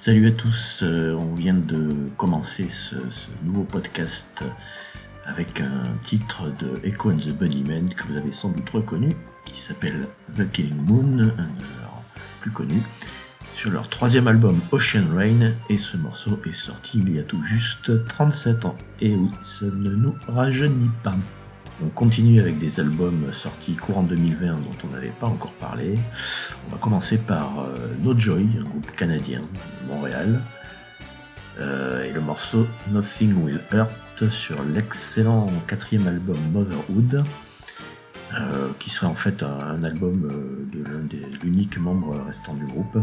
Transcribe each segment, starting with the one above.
Salut à tous, euh, on vient de commencer ce, nouveau podcast avec un titre de Echo and the Bunnymen que vous avez sans doute reconnu, qui s'appelle The Killing Moon, un de leurs plus connus, sur leur troisième album Ocean Rain, et ce morceau est sorti il y a tout juste 37 ans. Et oui, ça ne nous rajeunit pas. On continue avec des albums sortis courant 2020 dont on n'avait pas encore parlé. On va commencer par euh, No Joy, un groupe canadien de Montréal, euh, et le morceau Nothing Will Hurt sur l'excellent quatrième album Motherhood, euh, qui serait en fait un, album euh, de l'un des l'unique membre restant du groupe,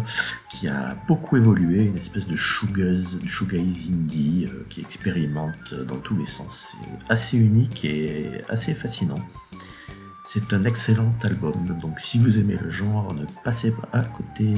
qui a beaucoup évolué, une espèce de shoegaze, shoegaze indie euh, qui expérimente dans tous les sens. C'est assez unique et assez fascinant. C'est un excellent album, donc si vous aimez le genre, ne passez pas à côté.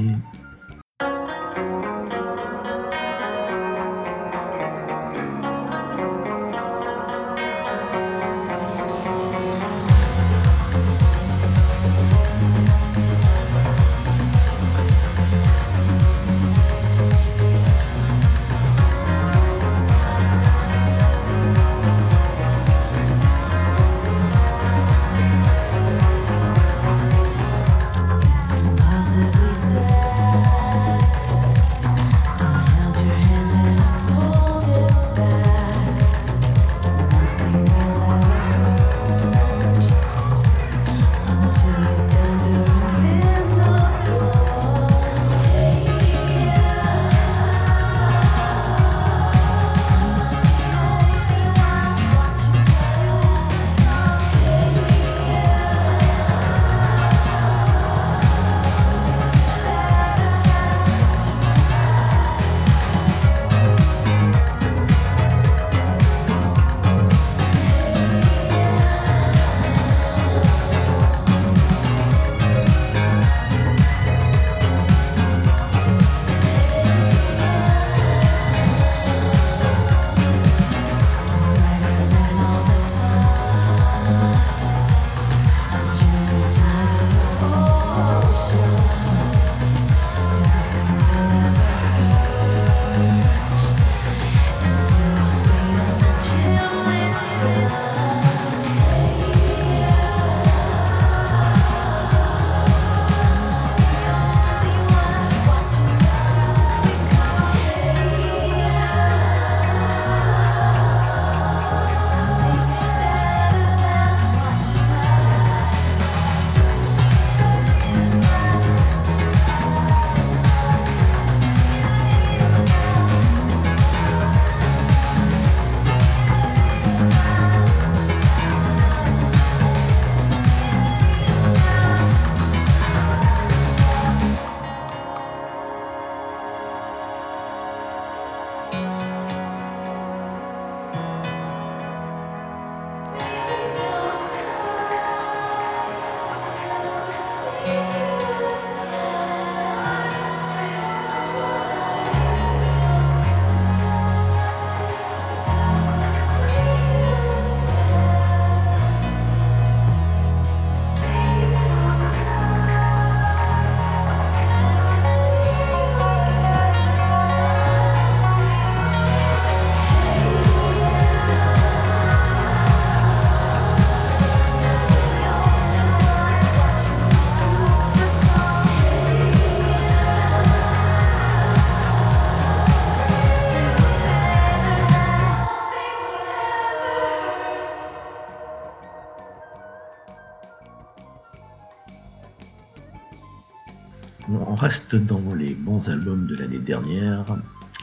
Dans les bons albums de l'année dernière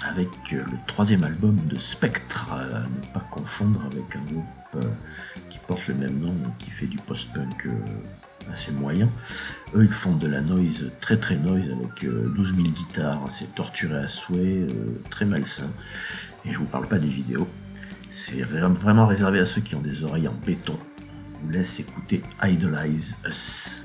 avec euh, le troisième album de Spectre, à ne pas confondre avec un groupe euh, qui porte le même nom, qui fait du post-punk euh, assez moyen. Eux, ils font de la noise très très noise avec euh, 12 000 guitares, c'est torturé à souhait, très malsain. Et je vous parle pas des vidéos. C'est vra- vraiment réservé à ceux qui ont des oreilles en béton. Je vous laisse écouter Idolize Us.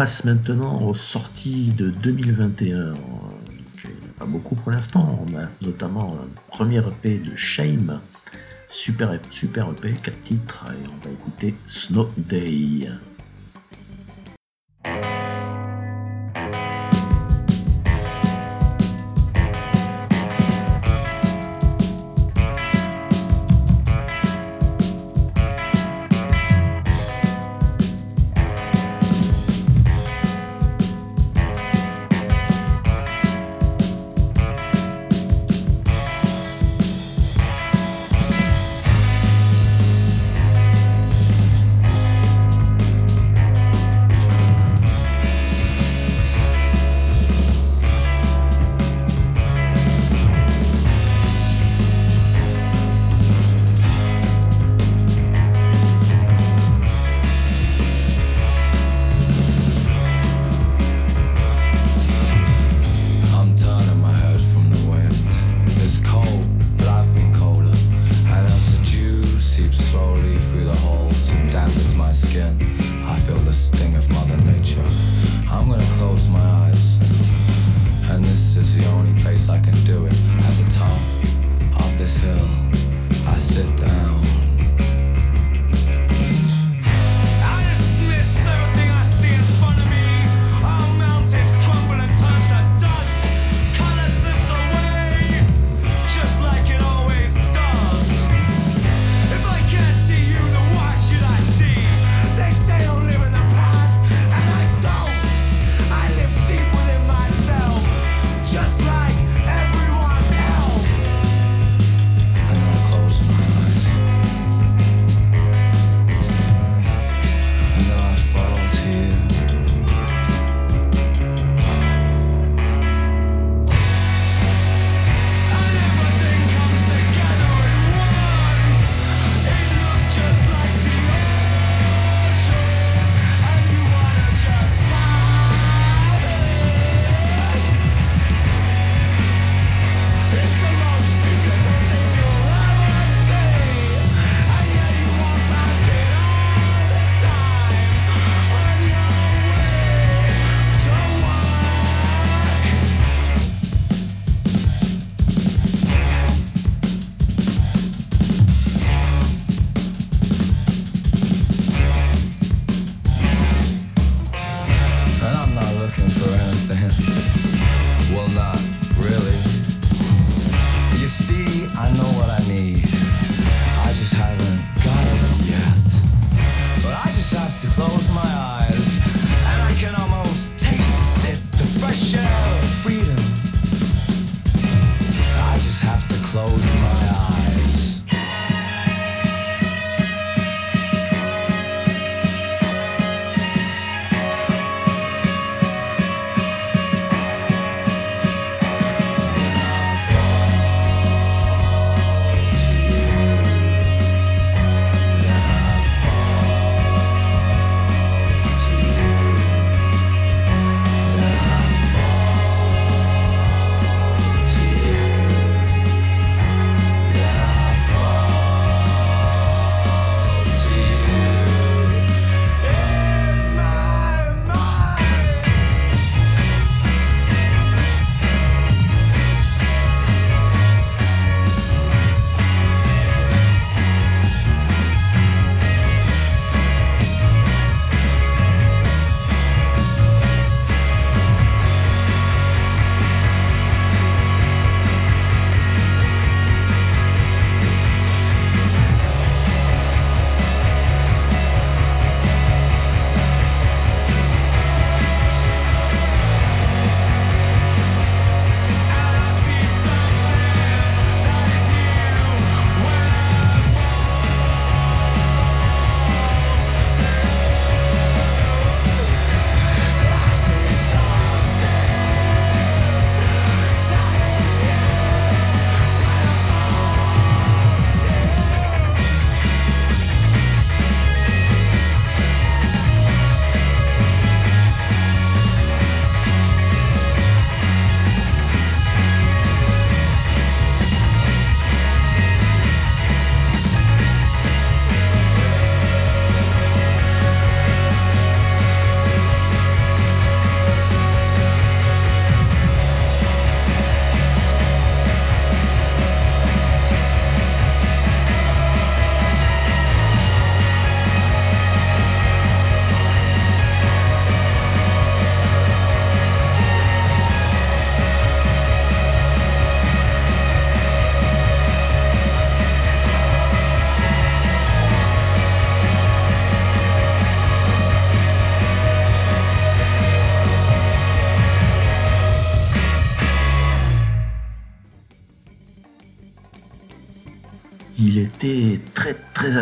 passe maintenant aux sorties de 2021. Il n'y en a pas beaucoup pour l'instant. On a notamment un premier EP de Shame, super, super EP, 4 titres, et on va écouter Snow Day.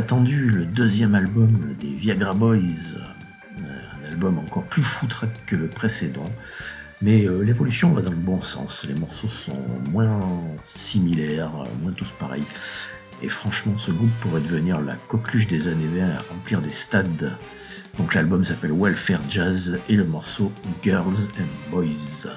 Attendu, le deuxième album des Viagra Boys. Euh, Un album encore plus foutraque que le précédent. Mais euh, l'évolution va dans le bon sens. Les morceaux sont moins similaires, euh, moins tous pareils. Et franchement, ce groupe pourrait devenir la coqueluche des années 20 à remplir des stades. Donc l'album s'appelle Welfare Jazz et le morceau Girls and Boys.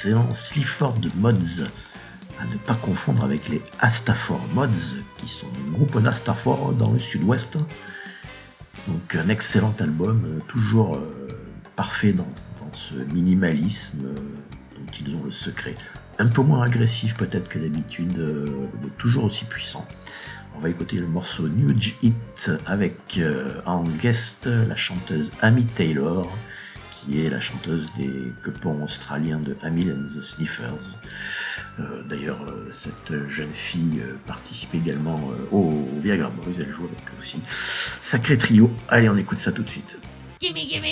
l'excellent Sleaford Mods, à ne pas confondre avec les Astaford Mods, qui sont un groupe d'Astaford dans le sud-ouest. Donc un excellent album, euh, toujours euh, parfait dans, ce minimalisme euh, dont ils ont le secret. Un peu moins agressif peut-être que d'habitude, mais toujours aussi puissant. On va écouter le morceau Nuge Hit avec en guest la chanteuse Amy Taylor qui est la chanteuse des copains australiens de Hamill and the Sniffers. Euh, d'ailleurs, euh, cette jeune fille euh, participe également au, au, Viagra Boys, elle joue avec eux aussi. Sacré trio, allez on écoute ça tout de suite. Gimme, gimme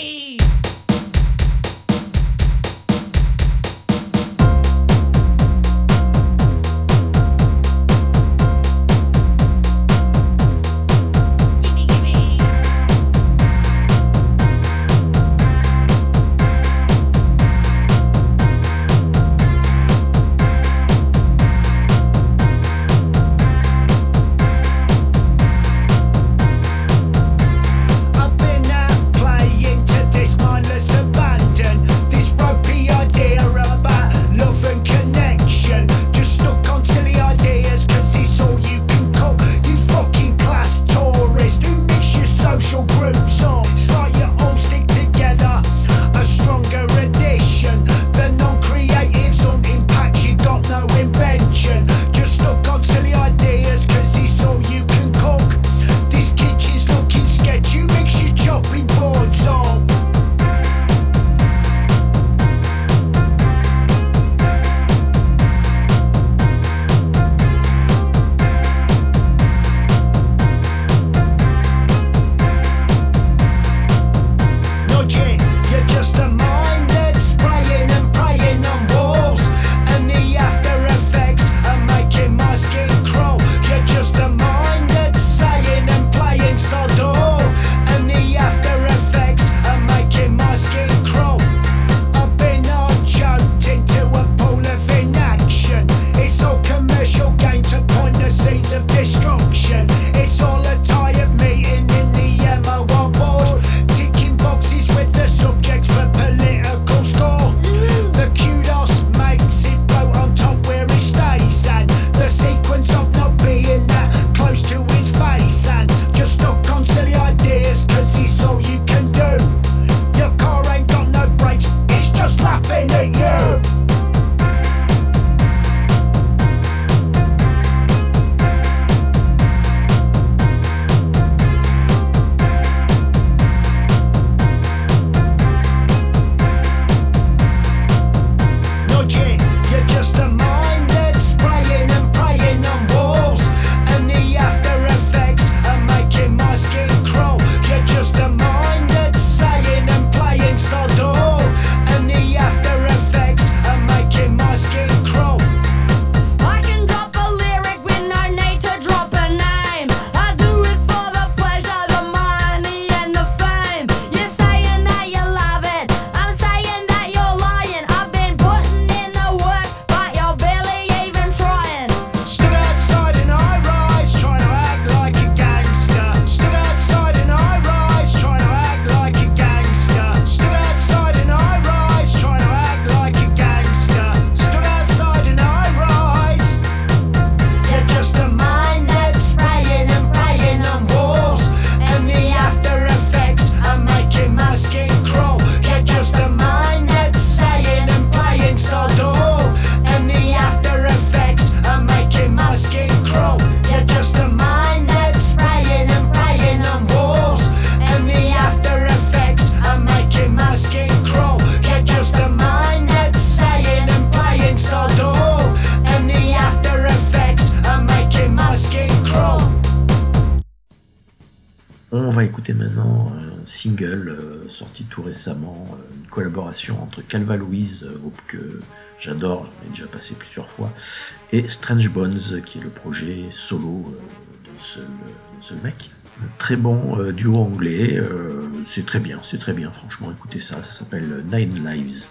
Euh, une collaboration entre Calva Louise, euh, groupe que j'adore, j'en ai déjà passé plusieurs fois, et Strange Bones, qui est le projet solo euh, de ce, mec. Très bon duo anglais, c'est très bien, c'est très bien, franchement, écoutez ça, ça s'appelle Nine Lives.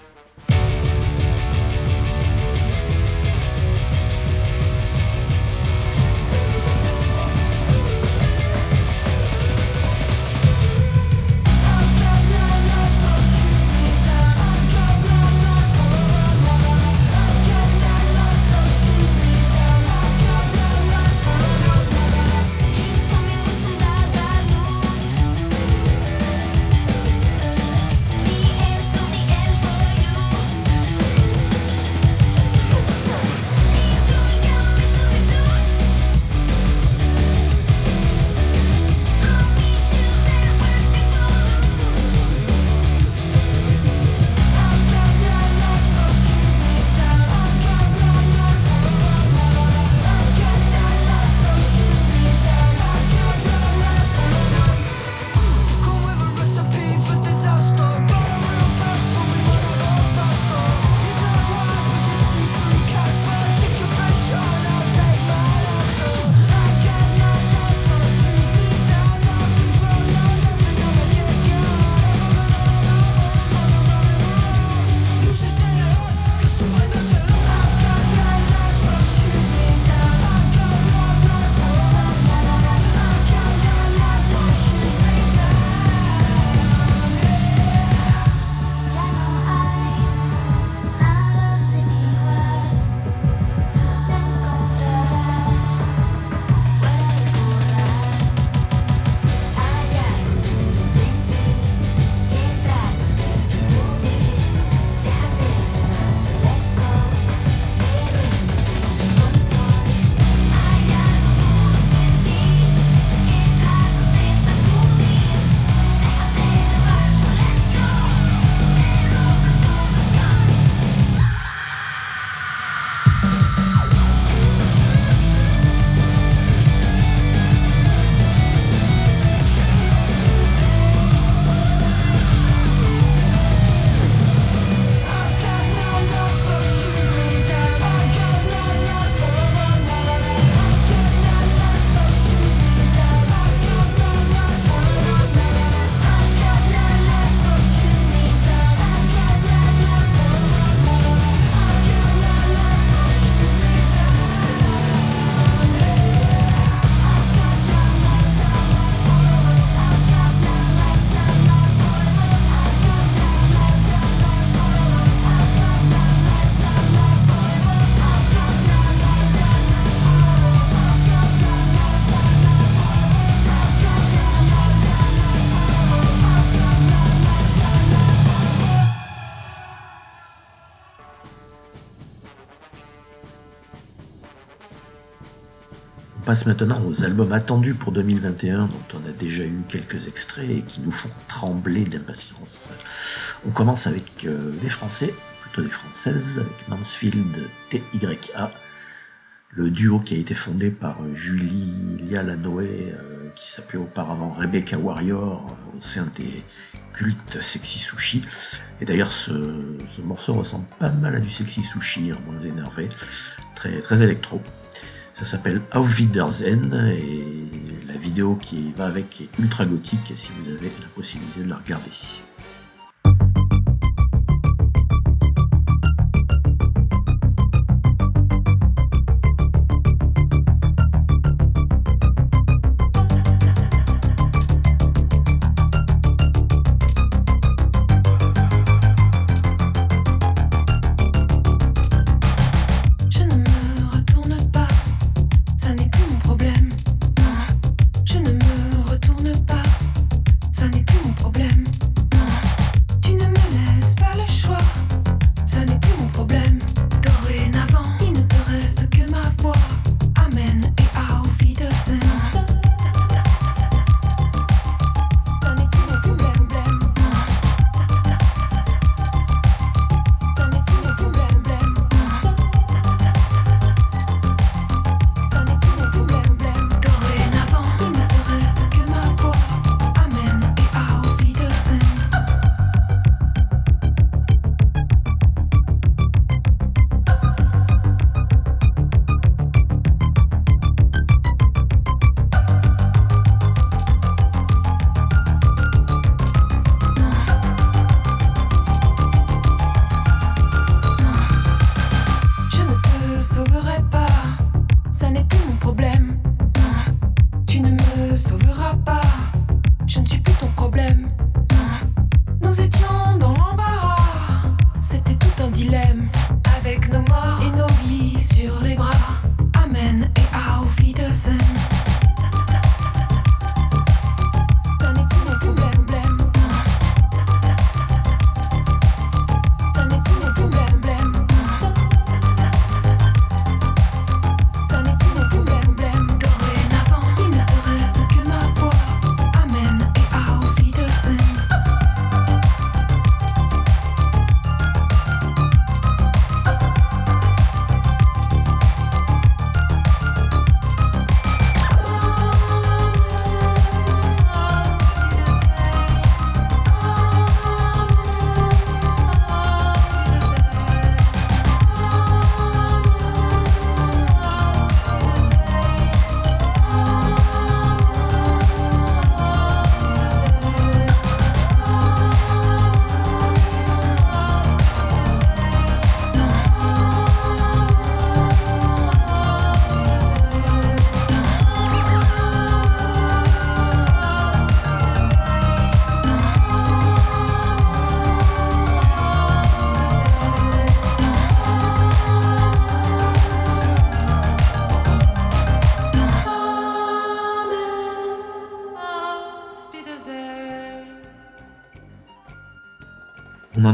Maintenant aux albums attendus pour 2021, dont on a déjà eu quelques extraits et qui nous font trembler d'impatience. On commence avec euh, les Français, plutôt des Françaises, avec Mansfield TYA, le duo qui a été fondé par euh, Julie Lialanoé, euh, qui s'appelait auparavant Rebecca Warrior, euh, au sein des cultes Sexy Sushi. Et d'ailleurs, ce, ce morceau ressemble pas mal à du Sexy Sushi, moins énervé, très électro. Ça s'appelle Auf Wiedersehen et la vidéo qui va avec est ultra gothique si vous avez la possibilité de la regarder.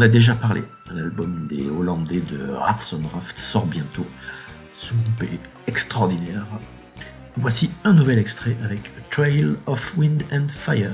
Déjà parlé, l'album des Hollandais de Raft sort bientôt. Ce extraordinaire. Voici un nouvel extrait avec Trail of Wind and Fire.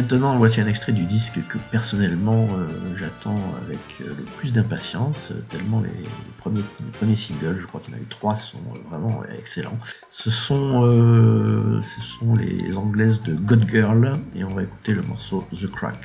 Maintenant, voici un extrait du disque que personnellement euh, j'attends avec euh, le plus d'impatience, euh, tellement les, premiers, les premiers singles, je crois qu'il y en a eu trois, sont vraiment excellents. Ce sont, ce sont les anglaises de God Girl, et on va écouter le morceau The Crack.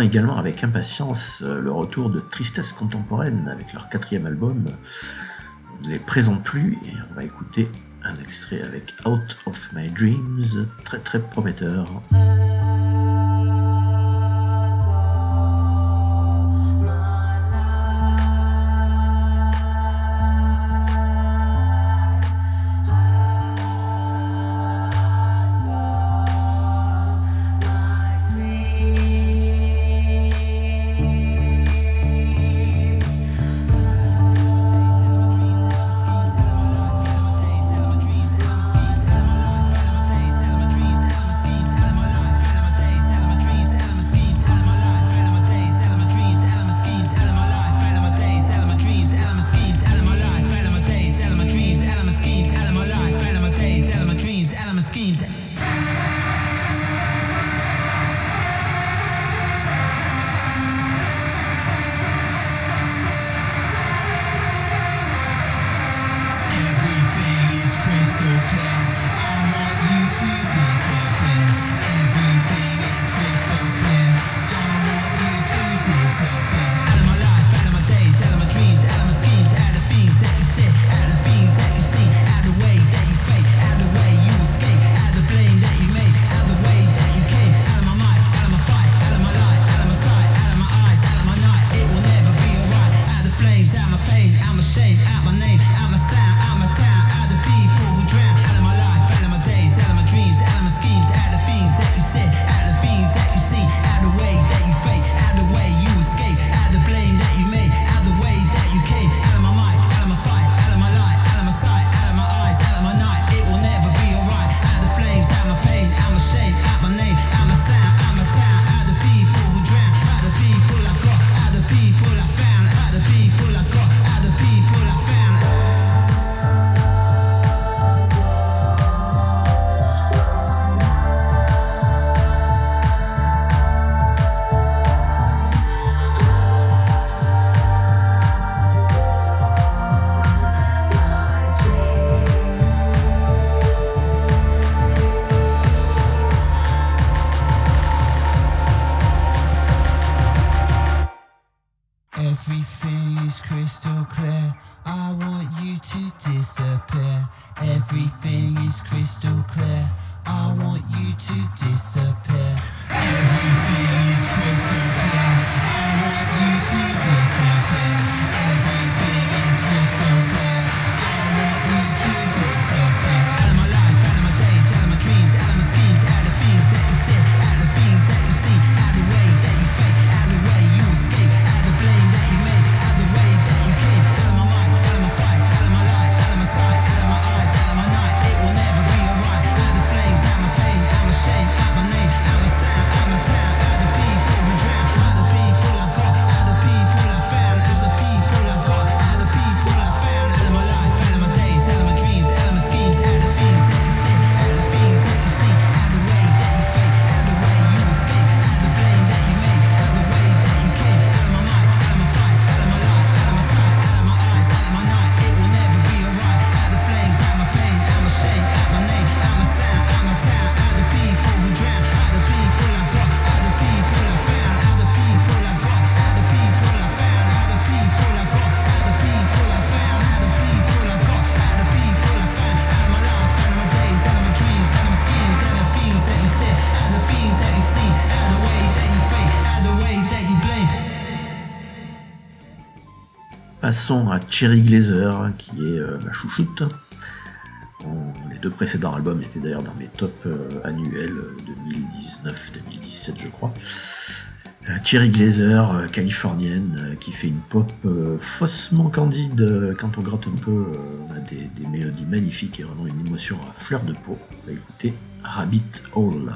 Également avec impatience euh, le retour de Tristesse Contemporaine avec leur quatrième album. On ne les présente plus et on va écouter un extrait avec Out of My Dreams, très très prometteur. where everything is crystal clear. I want you to disappear. Everything. Cherry Glazer, qui est euh, ma chouchoute. Les deux précédents albums étaient d'ailleurs dans mes tops euh, annuels euh, 2019-2017, je crois. Cherry Glazer, californienne, qui fait une pop faussement candide. Quand on gratte un peu, on a des, mélodies magnifiques et vraiment une émotion à fleur de peau. Bah, on va écouter Rabbit Hole.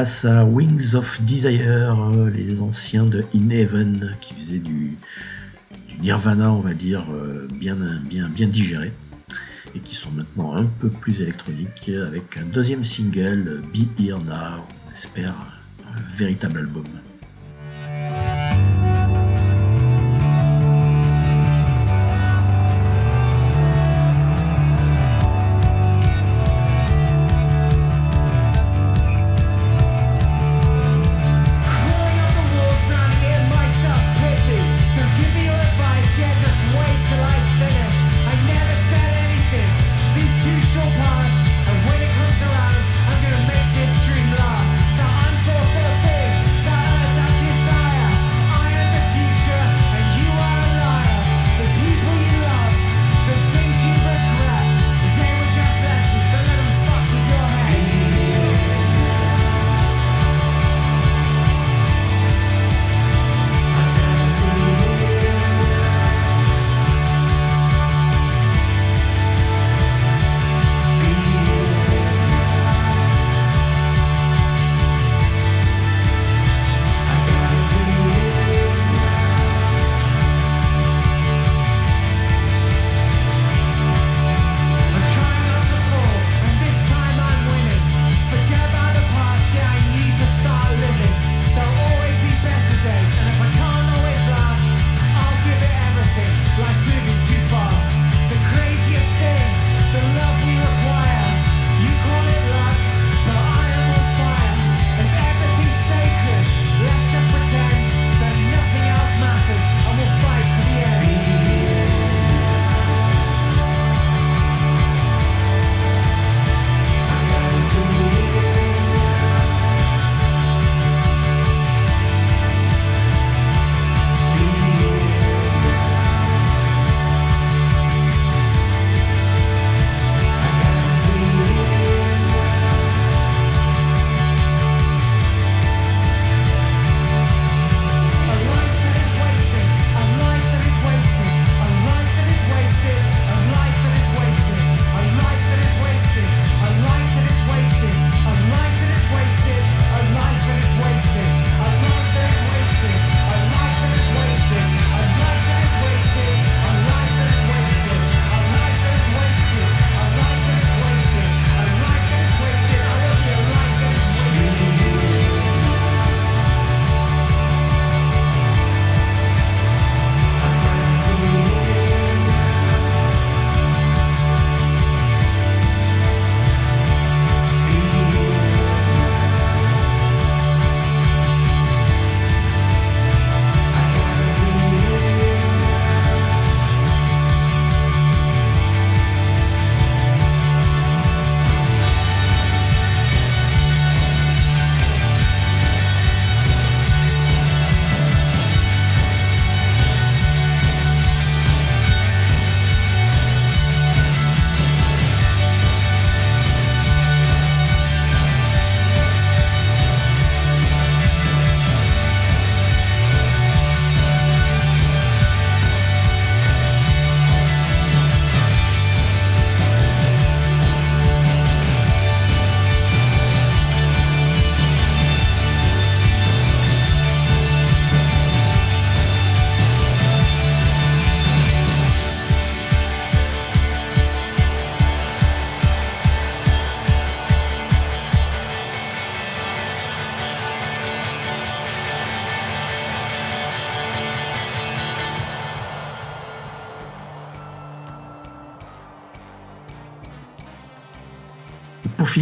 à Wings of Desire, euh, les anciens de In Heaven qui faisaient du, Nirvana, on va dire, euh, bien, bien, bien digéré, et qui sont maintenant un peu plus électroniques avec un deuxième single, Be Here Now, on espère un véritable album.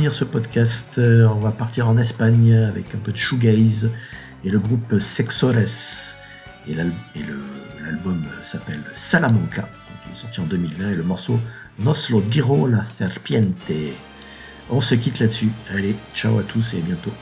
ce podcast, euh, on va partir en Espagne avec un peu de shoegaze et le groupe Sexores. Et l'album s'appelle Salamanca, qui est sorti en 2020, et le morceau Nos lo diro la serpiente. On se quitte là-dessus. Allez, ciao à tous et bientôt.